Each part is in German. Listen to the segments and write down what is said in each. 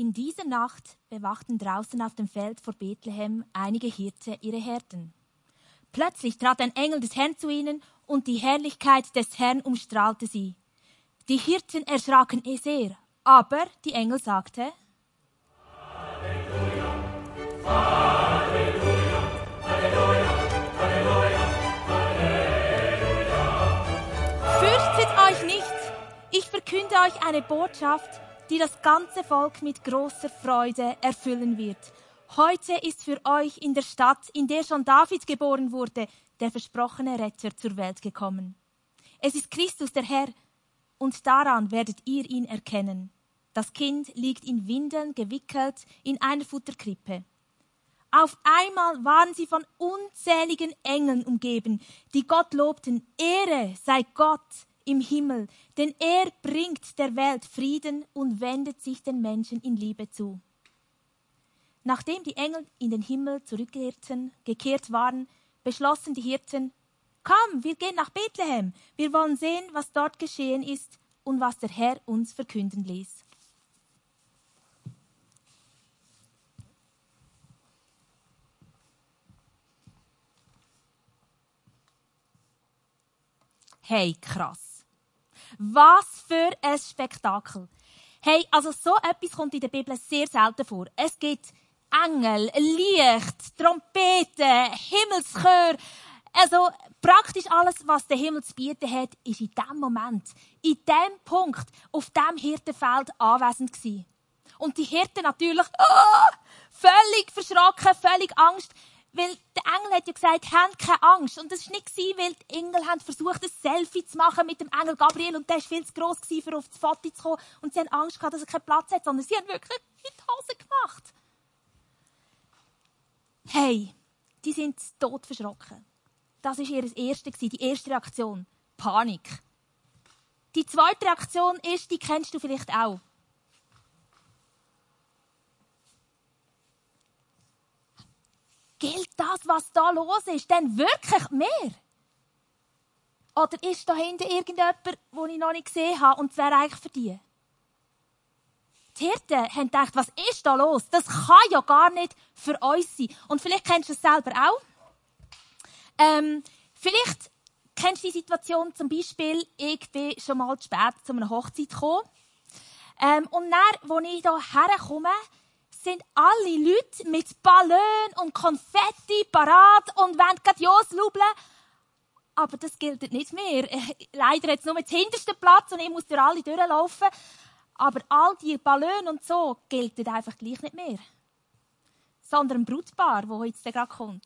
In dieser Nacht bewachten draußen auf dem Feld vor Bethlehem einige Hirte ihre Herden. Plötzlich trat ein Engel des Herrn zu ihnen und die Herrlichkeit des Herrn umstrahlte sie. Die Hirten erschraken sehr, aber die Engel sagte, Fürchtet euch nicht, ich verkünde euch eine Botschaft, die das ganze Volk mit großer Freude erfüllen wird. Heute ist für euch in der Stadt, in der schon David geboren wurde, der versprochene Retter zur Welt gekommen. Es ist Christus der Herr, und daran werdet ihr ihn erkennen. Das Kind liegt in Windeln gewickelt in einer Futterkrippe. Auf einmal waren sie von unzähligen Engeln umgeben, die Gott lobten. Ehre sei Gott im Himmel, denn er bringt der Welt Frieden und wendet sich den Menschen in Liebe zu. Nachdem die Engel in den Himmel zurückkehrten, gekehrt waren, beschlossen die Hirten, Komm, wir gehen nach Bethlehem, wir wollen sehen, was dort geschehen ist und was der Herr uns verkünden ließ. Hey, krass. Was für ein Spektakel. Hey, also so etwas kommt in der Bibel sehr selten vor. Es gibt Engel, Licht, Trompeten, Himmelschör. Also praktisch alles, was der Himmel zu bieten hat, ist in dem Moment, in dem Punkt, auf dem Hirtenfeld anwesend gewesen. Und die Hirten natürlich oh, völlig verschrocken, völlig Angst. Weil der Engel hat ja gesagt, habt keine Angst. Und das war nicht, weil die Engel haben versucht, ein Selfie zu machen mit dem Engel Gabriel und der war viel zu gross, um auf das Foto zu kommen. Und sie haben Angst gehabt, dass er keinen Platz hat, sondern sie haben wirklich in die Hose gemacht. Hey, die sind tot verschrocken. Das war ihr erste, die erste Reaktion. Panik. Die zweite Reaktion ist, die kennst du vielleicht auch. Gilt das, was da los ist, denn wirklich mehr? Oder ist da hinten irgendjemand, den ich noch nicht gesehen habe und es wäre eigentlich für die? Die Hirten haben gedacht, was ist da los? Das kann ja gar nicht für uns sein. Und vielleicht kennst du es selber auch. Ähm, vielleicht kennst du die Situation zum Beispiel, ich bin schon mal zu spät zu einer Hochzeit gekommen. Ähm, und dann, als ich hier herkomme, sind alle Leute mit Ballon und Konfetti parat und wollen gerade losjubeln. Aber das gilt nicht mehr. Leider es nur den hintersten Platz und ich muss durch alle durchlaufen. Aber all die Ballon und so gilt einfach gleich nicht mehr. Sondern ein Brutpaar, das jetzt gerade kommt.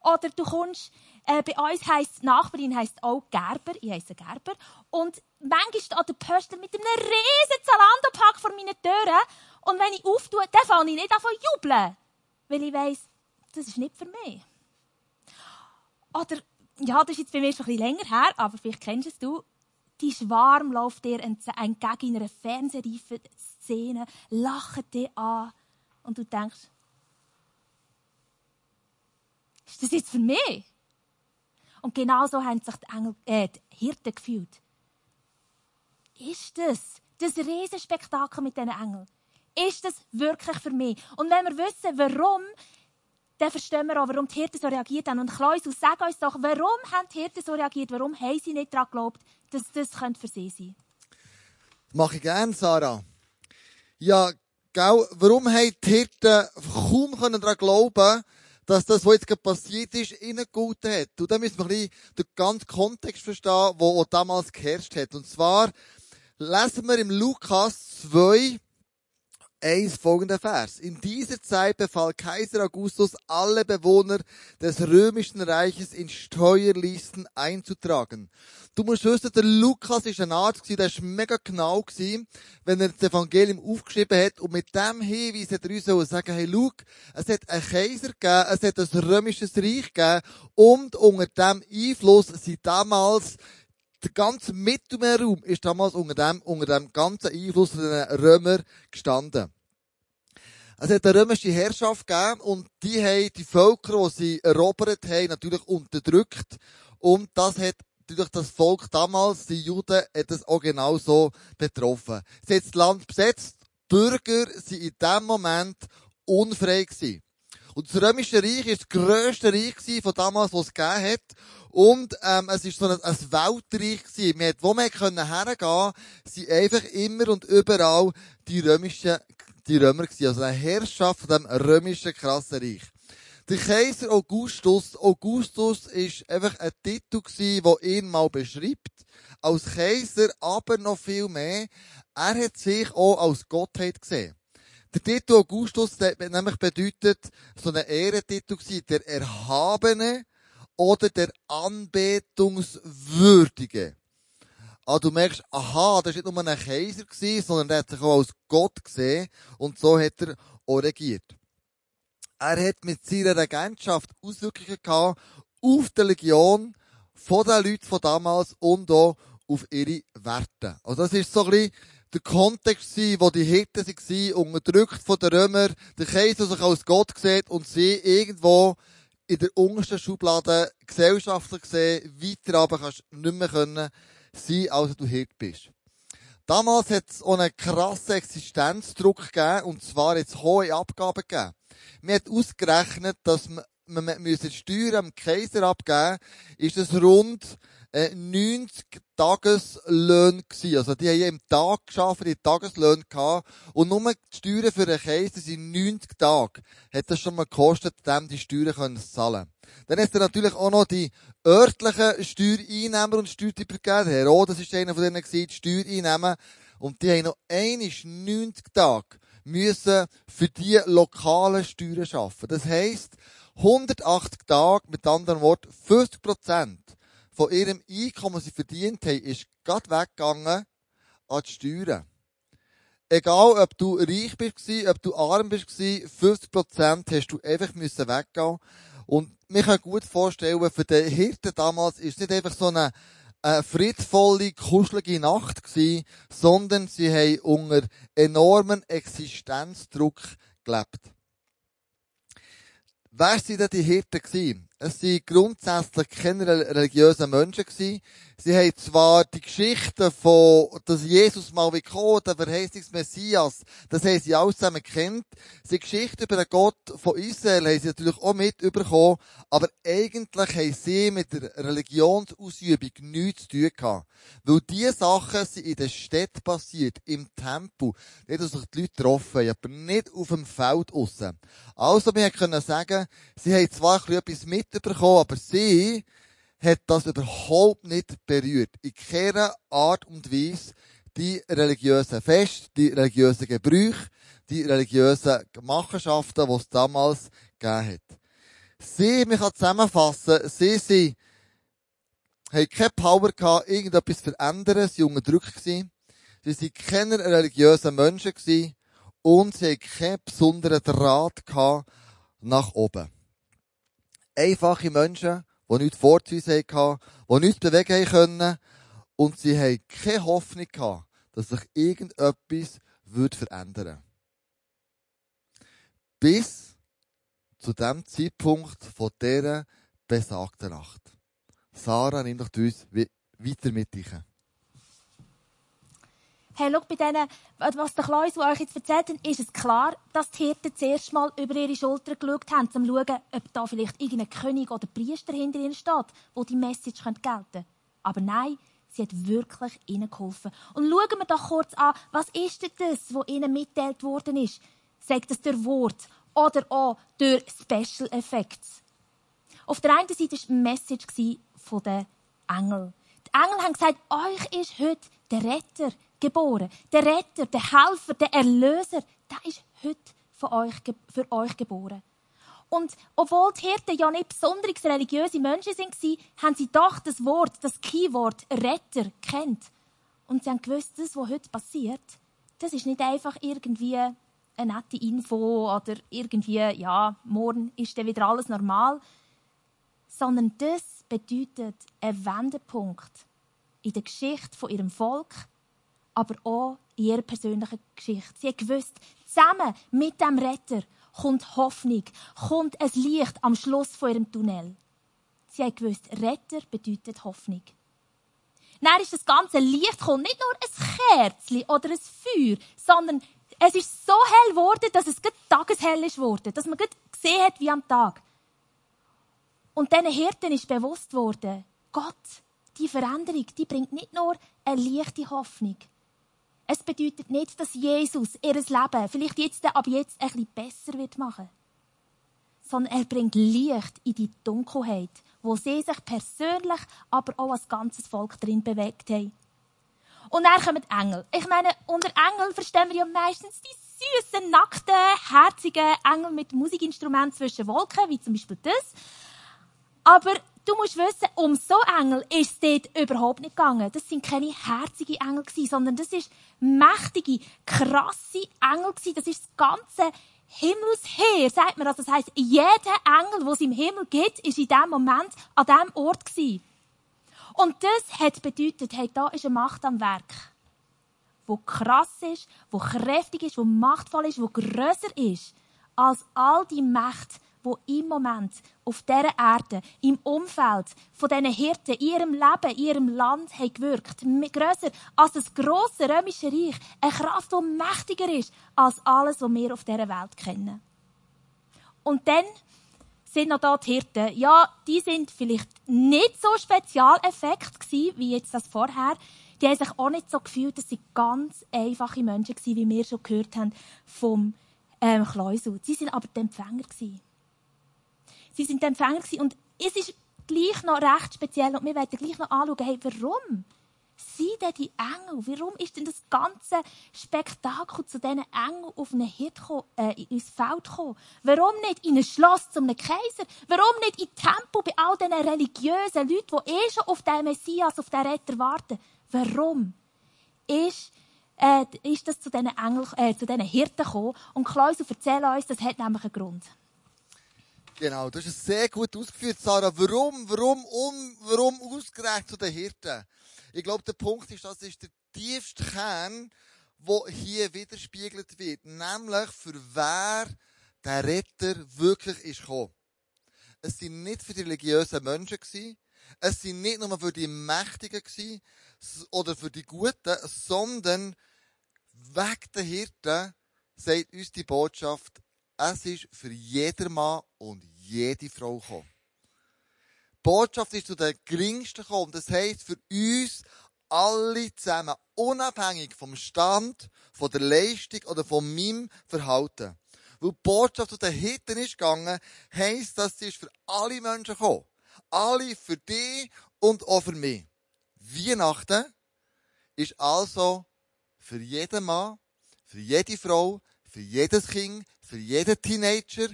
Oder du kommst, äh, bei uns heisst, die Nachbarin heisst auch Gerber, ich heisse Gerber. Und manchmal steht der Pöstler mit einem riesen Zalando-Pack vor meinen Türen und wenn ich auftue, dann fange ich nicht an zu jubeln. Weil ich weiss, das ist nicht für mich. Oder, ja, das ist jetzt bei mir schon ein bisschen länger her, aber vielleicht kennst es du. Die Schwarm läuft dir entgegen in einer fernsehreifen Szene, lacht dir an und du denkst, ist das jetzt für mich? Und genau so haben sich die, Engel, äh, die Hirten gefühlt. Ist das das Riesenspektakel mit diesen Engeln? Ist das wirklich für mich? Und wenn wir wissen, warum, dann verstehen wir auch, warum die Hirten so reagiert haben. Und Klausus, sag uns doch, warum haben die Hirten so reagiert? Warum haben sie nicht daran geglaubt, dass das für sie sein könnte? Mache ich gerne, Sarah. Ja, gell, warum haben die Hirten kaum daran glauben dass das, was jetzt passiert ist, ihnen gut hat? Und dann müssen wir ein bisschen den ganzen Kontext verstehen, der damals geherrscht hat. Und zwar lesen wir im Lukas 2, 1 folgender Vers. In dieser Zeit befahl Kaiser Augustus alle Bewohner des römischen Reiches in Steuerlisten einzutragen. Du musst wissen, der Lukas ist ein Arzt der ist mega genau gewesen, wenn er das Evangelium aufgeschrieben hat und mit dem Hinweis hat er uns sagen, hey, schau, es hat einen Kaiser gegeben, es hat ein römisches Reich gegeben und unter dem Einfluss sind damals der ganze Mittelmeerraum ist damals unter dem, unter dem ganzen Einfluss der Römer gestanden. Es hat eine römische Herrschaft gegeben und die haben die Völker, die sie erobert haben, natürlich unterdrückt. Und das hat durch das Volk damals, die Juden, hat es auch genau so betroffen. Sie hat das Land besetzt Bürger sind in dem Moment unfrei gewesen. Und das Römische Reich ist das grösste Reich von damals, was es gegeben hat. Und, ähm, es ist so ein, ein Weltreich gewesen. Man hat, wo man können hergehen, sind einfach immer und überall die römischen, die Römer gewesen. Also eine Herrschaft von dem römischen krassen Reich. Der Kaiser Augustus, Augustus ist einfach ein Titel gewesen, der ihn mal beschreibt. Als Kaiser, aber noch viel mehr. Er hat sich auch als Gottheit gesehen. Der Titel Augustus, der nämlich bedeutet, so ein Ehrentitel gewesen, der Erhabene oder der Anbetungswürdige. Ah, du merkst, aha, das war nicht nur ein Kaiser gewesen, sondern er hat sich auch als Gott gesehen und so hat er auch regiert. Er hat mit seiner Regentschaft Auswirkungen gehabt auf die Legion von den Leuten von damals und auch auf ihre Werte. Also das ist so ein bisschen der Kontext war, wo die Hirten waren, unterdrückt von den Römern, der Kaiser sich als Gott sieht und sie irgendwo in der untersten Schublade gesellschaftlich gesehen, weiter aber kannst du nicht mehr können sein, als du Hirt bist. Damals hat es auch einen krassen Existenzdruck gegeben, und zwar jetzt hohe Abgaben gegeben. Man hat ausgerechnet, dass man, man müsse Steuern am Kaiser abgeben, ist es rund 90 äh, Tageslöhne gewesen. Also die haben im Tag geschafft, die Tageslöhne gehabt. Und nur die Steuern für einen Kaiser sind 90 Tage. Hat das schon mal gekostet, dem die Steuern können zahlen. Dann ist er natürlich auch noch die örtlichen Steuereinnehmer und Steuertypen. Herodes ist einer von denen gewesen, die Steuereinnehmer. Und die haben noch einisch 90 Tage müssen für die lokalen Steuern schaffen. Das heisst, 180 Tage, mit anderen Worten, 50 Prozent von ihrem Einkommen, das sie verdient haben, ist gerade weggegangen an die Steuern. Egal, ob du reich bist, ob du arm bist, 50 Prozent hast du einfach müssen weggehen. Und wir können gut vorstellen, für den Hirten damals ist es nicht einfach so eine, eine friedvolle, kuschelige Nacht gewesen, sondern sie haben unter enormen Existenzdruck gelebt. Wer sind denn die Hirten gewesen? Es waren grundsätzlich keine religiösen Menschen gewesen. Sie haben zwar die Geschichte von, dass Jesus mal wie kommt, der Verheißungsmessias, das haben sie alles zusammen kennt. Die Geschichte über den Gott von Israel haben sie natürlich auch mit überkommen, aber eigentlich haben sie mit der Religionsausübung nichts zu tun gehabt. Weil diese Sachen sind in der Stadt passiert, im Tempel. Dort haben sich die Leute getroffen, aber nicht auf dem Feld aussen. Also, wir können sagen, sie haben zwar etwas mitbekommen, aber sie hat das überhaupt nicht berührt. In keiner Art und Weise die religiösen Feste, die religiösen Gebrüche, die religiösen Machenschaften, die es damals gegeben hat. Sie, man kann zusammenfassen, sie, sie haben keine Power gehabt, irgendetwas zu verändern, sie waren unterdrückt gewesen. Sie waren keine religiösen Menschen und sie hatten keinen besonderen Draht gehabt nach oben. Einfache Menschen, die nichts vorzuweisen hatten, die nichts bewegen können. Und sie hatten keine Hoffnung gehabt, dass sich irgendetwas verändern würde. Bis zu dem Zeitpunkt von dieser besagten Nacht. Sarah, nimm doch uns weiter mit dich. Hey, schau, bei denen, was der Klaus euch jetzt erzählt hat, ist es klar, dass die Hirten zuerst mal über ihre Schulter geschaut haben, um zu schauen, ob da vielleicht irgendein König oder Priester hinter ihnen steht, wo die Message gelten könnte. Aber nein, sie hat wirklich ihnen geholfen. Und schauen wir doch kurz an, was ist denn das, was ihnen mitteilt worden ist? Sagt es durch Wort oder auch durch Special Effects? Auf der einen Seite war eine Message von den Engeln. Die Engel haben gesagt, euch ist heute der Retter geboren. Der Retter, der Helfer, der Erlöser, der ist heute für euch, für euch geboren. Und obwohl die Hirten ja nicht besonders religiöse Menschen waren, haben sie doch das Wort, das Keyword Retter kennt. Und sie haben gewusst, das, was heute passiert, das ist nicht einfach irgendwie eine nette Info oder irgendwie, ja, morgen ist dann wieder alles normal, sondern das bedeutet einen Wendepunkt in der Geschichte von ihrem Volk, aber auch in ihrer persönlichen Geschichte. Sie gewusst, zusammen mit dem Retter kommt Hoffnung, kommt ein Licht am Schluss von ihrem Tunnel. Sie hat gewusst, Retter bedeutet Hoffnung. Dann ist das ganze Licht gekommen, nicht nur ein Kerzchen oder ein Feuer, sondern es ist so hell geworden, dass es tageshell ist geworden, dass man gesehen hat wie am Tag. Und diesen Hirten ist bewusst worden, Gott, die Veränderung, die bringt nicht nur eine leichte Hoffnung. Es bedeutet nicht, dass Jesus ihr Leben vielleicht jetzt, ab jetzt ein bisschen besser wird machen sondern er bringt Licht in die Dunkelheit, wo sie sich persönlich, aber auch als ganzes Volk drin bewegt haben. Und dann kommen die Engel. Ich meine, unter Engel verstehen wir ja meistens die süßen, nackten, herzigen Engel mit Musikinstrumenten zwischen Wolken, wie zum Beispiel das. Aber du musst wissen, um so Engel ist es dort überhaupt nicht gegangen. Das sind keine herzigen Engel sondern das ist mächtige, krasse Engel Das ist das ganze Himmelsheer, sagt man. Also das heisst, jeder Engel, der es im Himmel gibt, ist in diesem Moment an diesem Ort gewesen. Und das hat bedeutet, hey, da ist eine Macht am Werk, wo krass ist, wo kräftig ist, wo machtvoll ist, wo größer ist als all die Mächte, wo im Moment auf dieser Erde, im Umfeld von diesen Hirten, in ihrem Leben, in ihrem Land haben gewirkt. Grösser als das grosse römische Reich. Eine Kraft, die mächtiger ist als alles, was wir auf dieser Welt kennen. Und dann sind noch da die Hirten. Ja, die sind vielleicht nicht so Spezialeffekt gewesen, wie jetzt das vorher. Die haben sich auch nicht so gefühlt, dass sie ganz einfache Menschen waren, wie wir schon gehört haben vom ähm, Kleusel. Sie sind aber die Empfänger gewesen. Sie sind Empfänger und es ist gleich noch recht speziell und wir werden gleich noch anschauen, hey, warum? sind denn die Engel? Warum ist denn das ganze Spektakel zu diesen Engeln auf einen Hirt äh, ins Feld gekommen? Warum nicht in ein Schloss zu einem Kaiser? Warum nicht in Tempel bei all diesen religiösen Leuten, die eh schon auf den Messias, auf den Retter warten? Warum ist, äh, ist das zu diesen, Engel, äh, zu diesen Hirten gekommen? Und Klausel, erzähl uns, das hat nämlich einen Grund. Genau, du hast es sehr gut ausgeführt, Sarah. Warum, warum, um, warum ausgerechnet zu den Hirten? Ich glaube, der Punkt ist, das ist der tiefste Kern, wo hier widerspiegelt wird. Nämlich, für wer der Retter wirklich ist gekommen. Es sind nicht für die religiösen Menschen gewesen. Es sind nicht nur für die Mächtigen gewesen, oder für die Guten, sondern weg der Hirten sagt uns die Botschaft, es ist für jeder Mann und jede Frau gekommen. Botschaft ist zu den Geringsten gekommen. Das heisst, für uns alle zusammen, unabhängig vom Stand, von der Leistung oder von meinem Verhalten. Weil die Botschaft zu den Hitten ist gegangen, heisst, dass sie ist für alle Menschen gekommen. Alle für dich und auch für mich. Weihnachten ist also für jeden Mann, für jede Frau, für jedes Kind, für jeden Teenager,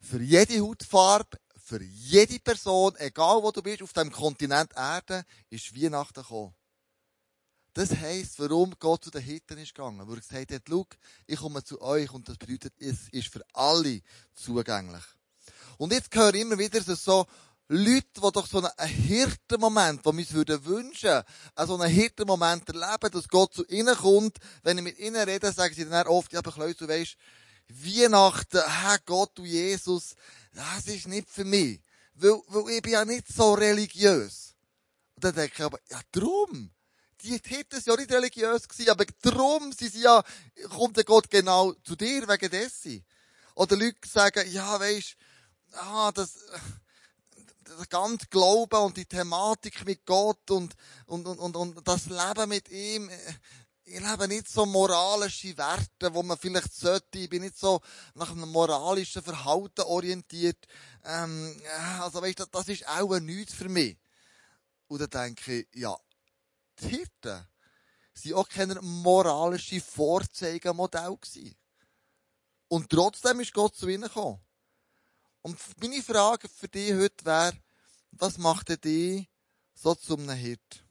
für jede Hautfarbe, für jede Person, egal wo du bist, auf dem Kontinent Erde, ist Weihnachten gekommen. Das heisst, warum Gott zu den Hitten ist gegangen. Wo er gesagt hat, schau, ich komme zu euch und das bedeutet, es ist für alle zugänglich. Und jetzt höre ich immer wieder so Leute, die doch so einen Hirtenmoment, den wir uns wünschen würden, so einen Hirtenmoment erleben, dass Gott zu ihnen kommt. Wenn ich mit ihnen rede, sagen sie dann oft, ja, aber Klaus, du weisst, Weihnachten, Herr Gott, du Jesus, das ist nicht für mich. Weil, weil ich bin ja nicht so religiös. Und dann denke ich aber, ja, drum. Die hätten es ja nicht religiös gewesen, aber drum sind sie ja, kommt der Gott genau zu dir, wegen dessen. Oder Leute sagen, ja, weisst, ah, das, das ganze Glauben und die Thematik mit Gott und, und, und, und, und das Leben mit ihm, ich lebe nicht so moralische Werte, wo man vielleicht sollte. Ich bin nicht so nach einem moralischen Verhalten orientiert. Ähm, also weißt du, das ist auch nichts für mich. Und dann denke ich, ja, die Hirten sind auch keine moralischen Vorzeigemodell gewesen. Und trotzdem ist Gott zu ihnen gekommen. Und meine Frage für dich heute wäre, was macht dich so zu einem Hirt?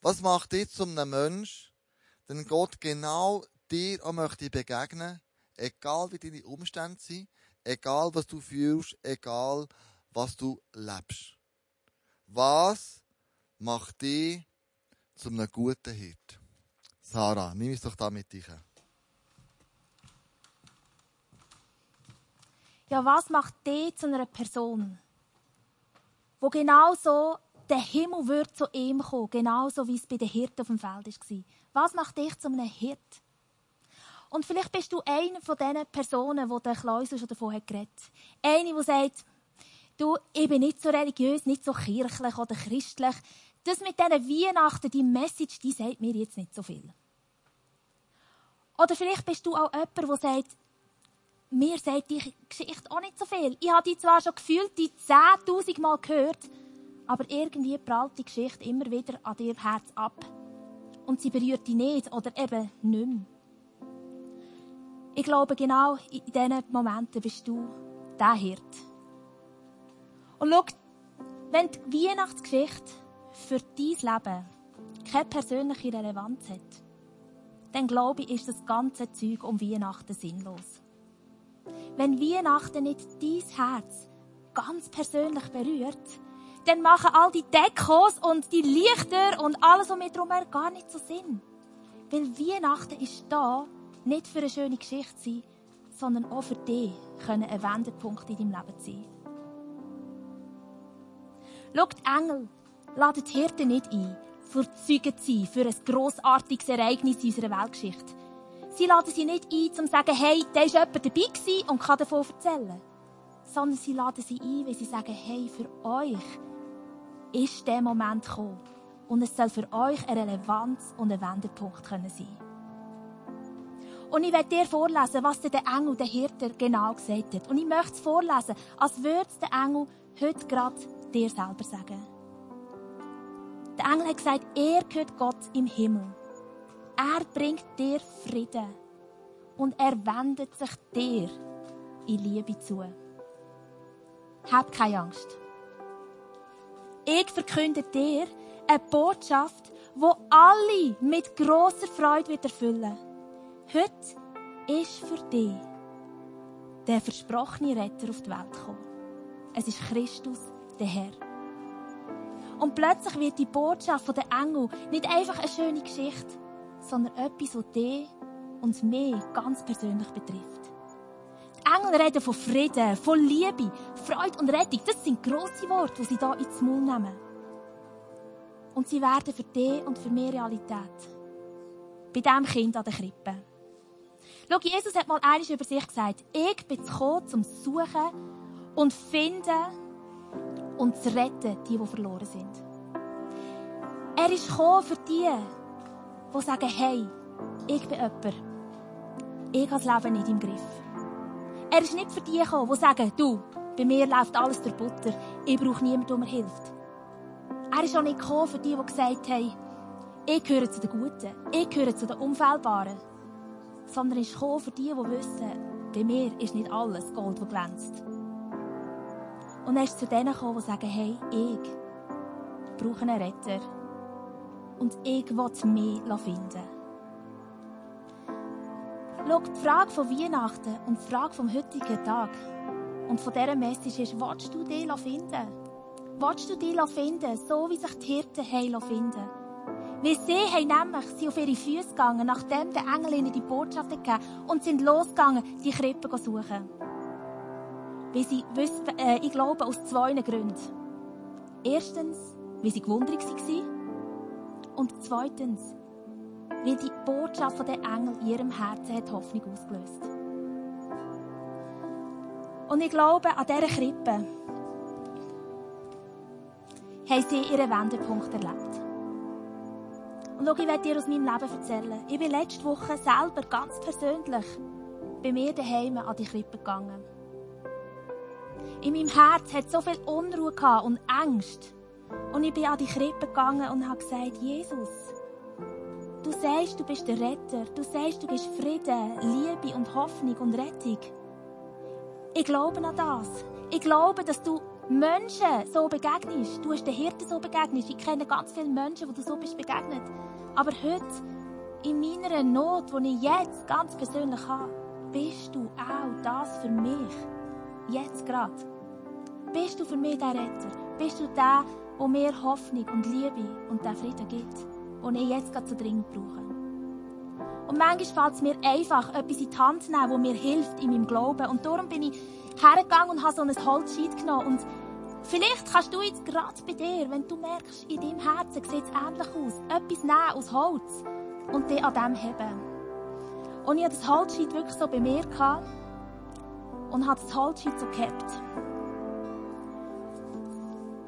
Was macht dich zu einem Mensch, denn Gott genau dir auch möchte begegnen, egal wie deine Umstände sind, egal was du fühlst, egal was du lebst. Was macht dich zu einem guten Hirt? Sarah, nimm es doch da mit dich. Ja, was macht dich zu einer Person, wo genau so der Himmel wird zu ihm kommen, genauso wie es bei den Hirten auf dem Feld war. Was macht dich zu einem Hirt? Und vielleicht bist du eine von diesen Personen, die der Klaus schon davon hat geredet. Eine, die sagt, du, ich bin nicht so religiös, nicht so kirchlich oder christlich. Das mit diesen Weihnachten, die Message, die sagt mir jetzt nicht so viel. Oder vielleicht bist du auch jemand, der sagt, mir sagt die Geschichte auch nicht so viel. Ich habe die zwar schon gefühlt, die 10.000 Mal gehört, aber irgendwie prallt die Geschichte immer wieder an dir Herz ab. Und sie berührt dich nicht oder eben nicht mehr. Ich glaube, genau in diesen Momenten bist du der Hirt. Und schau, wenn die Weihnachtsgeschichte für dein Leben keine persönliche Relevanz hat, dann glaube ich, ist das ganze Zeug um Weihnachten sinnlos. Wenn Weihnachten nicht dein Herz ganz persönlich berührt, dann machen all die Dekos und die Lichter und alles um mich drumherum gar nicht so Sinn. Weil Weihnachten ist da, nicht für eine schöne Geschichte sein, sondern auch für dich können ein Wendepunkt in deinem Leben sein. Schau, die Engel laden die Hirten nicht ein, für Zeugen zu sein, für ein grossartiges Ereignis in unserer Weltgeschichte. Sie laden sie nicht ein, um zu sagen, hey, da war jemand dabei und kann davon erzählen. Sondern sie laden sie ein, weil sie sagen, hey, für euch ist der Moment gekommen. Und es soll für euch eine Relevanz und ein Wendepunkt sein können Und ich werde dir vorlesen, was der Engel, der Hirte, genau gesagt hat. Und ich möchte es vorlesen, als würde es der Engel heute gerade dir selber sagen. Der Engel hat gesagt, er gehört Gott im Himmel. Er bringt dir Frieden. Und er wendet sich dir in Liebe zu. Hab keine Angst. Ich verkünde dir eine Botschaft, wo alle mit großer Freude wird erfüllen. Heute ist für dich der versprochene Retter auf die Welt gekommen. Es ist Christus, der Herr. Und plötzlich wird die Botschaft der Engel nicht einfach eine schöne Geschichte, sondern etwas, das dich und mich ganz persönlich betrifft. Engel reden von Frieden, von Liebe, Freude und Rettung. Das sind grosse Worte, die sie hier ins Maul nehmen. Und sie werden für dich und für mich Realität. Bei diesem Kind an der Krippe. Schau, Jesus hat mal eines über sich gesagt, ich bin gekommen, um zu suchen und finden und zu retten, die, die verloren sind. Er ist gekommen für die, die sagen, hey, ich bin jemand, ich habe das Leben nicht im Griff. Er ist nicht für die gekommen, die sagen, du, bei mir läuft alles durch Butter, ich brauche niemanden, der mir hilft. Er ist auch nicht gekommen für die, die gesagt haben, ich gehöre zu den Guten, ich gehöre zu den Unfehlbaren. Sondern er ist gekommen für die, die wissen, bei mir ist nicht alles Gold, das glänzt. Und er ist zu denen gekommen, die sagen, hey, ich brauche einen Retter. Und ich will mich finden. Schau, die Frage von Weihnachten und die Frage vom heutigen Tag und von dieser Message ist, willst du dich finden? Willst du dich finden, so wie sich die Hirten haben finden? Weil sie haben nämlich sie auf ihre Füße gegangen, nachdem der Engel ihnen die Botschaft gegeben und sind losgegangen, die Krippe zu suchen. Weil sie wussten, äh, ich glaube, aus zwei Gründen. Erstens, weil sie gewundert waren. Und zweitens, weil die Botschaft den Engel in ihrem Herzen hat Hoffnung ausgelöst. Und ich glaube, an dieser Krippe haben sie ihren Wendepunkt erlebt. Und schau, ich werde dir aus meinem Leben erzählen. Ich bin letzte Woche selber ganz persönlich bei mir daheim an die Krippe gegangen. In meinem Herz hat so viel Unruhe und Angst. Und ich bin an die Krippe gegangen und habe gesagt, Jesus, Du sagst, du bist der Retter. Du sagst, du gibst Frieden, Liebe und Hoffnung und Rettung. Ich glaube an das. Ich glaube, dass du Menschen so begegnest. Du hast den Hirten so begegnet. Ich kenne ganz viele Menschen, wo du so bist begegnet. Aber heute, in meiner Not, die ich jetzt ganz persönlich habe, bist du auch das für mich. Jetzt gerade. Bist du für mich der Retter? Bist du der, der mir Hoffnung und Liebe und den Frieden gibt? Den ich jetzt gerade so dringend brauche. Und manchmal fällt es mir einfach, etwas in die Hand zu nehmen, das mir hilft in meinem Glauben. Und darum bin ich hergegangen und habe so ein Holzscheit genommen. Und vielleicht kannst du jetzt gerade bei dir, wenn du merkst, in deinem Herzen sieht es ähnlich aus, etwas nehmen aus Holz und dich an dem heben. Und ich hatte das Holzscheit wirklich so bei mir gehabt und habe das Holzscheit so gehabt.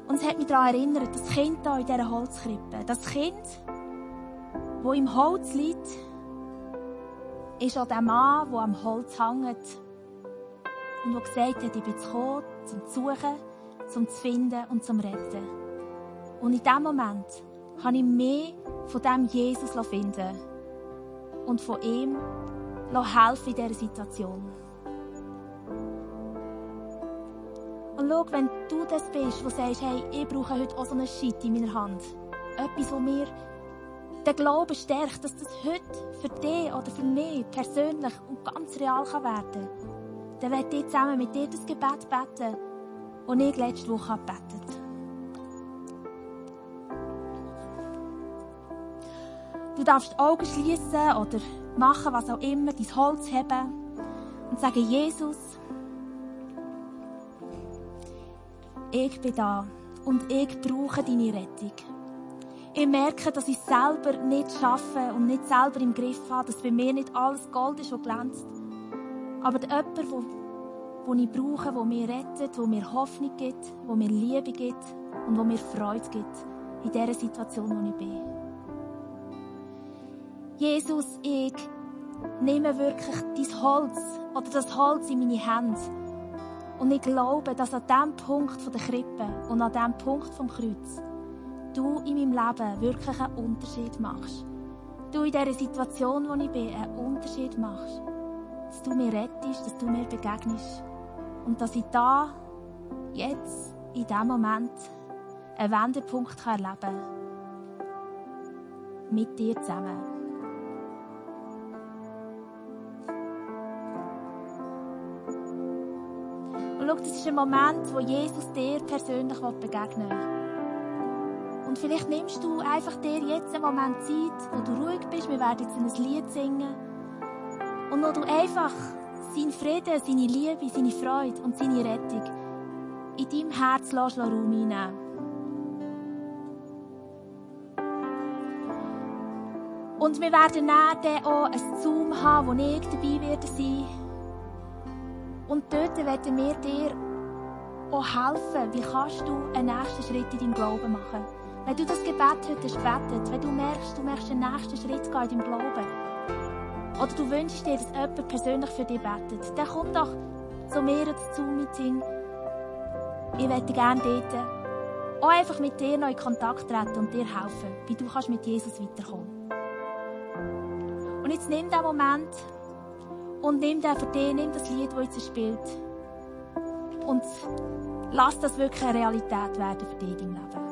Und es hat mich daran erinnert, das Kind hier in dieser Holzkrippe, das Kind, das im Holz liegt, ist auch der Mann, der am Holz hängt und der gesagt hat, ich bin gekommen, zum zu suchen, zum zu finden und zum retten. Und in diesem Moment habe ich mehr von diesem Jesus finden und von ihm helfen in dieser Situation. Und schau, wenn du das bist, der sagst, hey, ich brauche heute auch so einen Shit in meiner Hand. Etwas, wo mir den Glauben stärkt, dass das heute für dich oder für mich persönlich und ganz real kann werden kann. Dann werde ich zusammen mit dir das Gebet beten, das ich letzte Woche gebetet. Du darfst die Augen schließen oder machen, was auch immer, dein Holz heben und sagen, Jesus, ich bin da und ich brauche deine Rettung. Ich merke, dass ich selber nicht schaffe und nicht selber im Griff habe, dass bei mir nicht alles Gold ist, was glänzt. Aber jemand, wo, wo ich brauche, wo mir rettet, wo mir Hoffnung gibt, wo mir Liebe gibt und wo mir Freude gibt in dieser Situation, wo ich bin. Jesus, ich nehme wirklich dein Holz oder das Holz in meine Hände. Und ich glaube, dass an diesem Punkt der Krippe und an diesem Punkt vom Kreuz du in meinem Leben wirklich einen Unterschied machst. Du in dieser Situation, wo ich bin, einen Unterschied machst. Dass du mir rettest, dass du mir begegnest. Und dass ich da, jetzt, in diesem Moment, einen Wendepunkt erleben kann. Mit dir zusammen. Und schau, das ist ein Moment, wo Jesus dir persönlich begegnen will. Und vielleicht nimmst du einfach dir jetzt einen Moment Zeit, wo du ruhig bist. Wir werden jetzt ein Lied singen. Und wo du einfach seinen Frieden, seine Liebe, seine Freude und seine Rettung in deinem Herz lässt, Raum einnehmen. Und wir werden dann auch ein Zoom haben, wo ich dabei werde sein und dort werden wir dir auch helfen. Wie kannst du einen nächsten Schritt in deinem Glauben machen? Wenn du das Gebet heute gebetet, wenn du merkst, du möchtest einen nächsten Schritt gehen in deinem Glauben, oder du wünschst dir, dass jemand persönlich für dich betet, dann komm doch zu mir ins Zoom-Meeting. Ich möchte gerne dort auch einfach mit dir noch in Kontakt treten und dir helfen, wie du kannst mit Jesus weiterkommen. Und jetzt nimm den Moment, und nimm den für dich, nimm das Lied, das jetzt spielt. Und lass das wirklich eine Realität werden für dich in deinem Leben.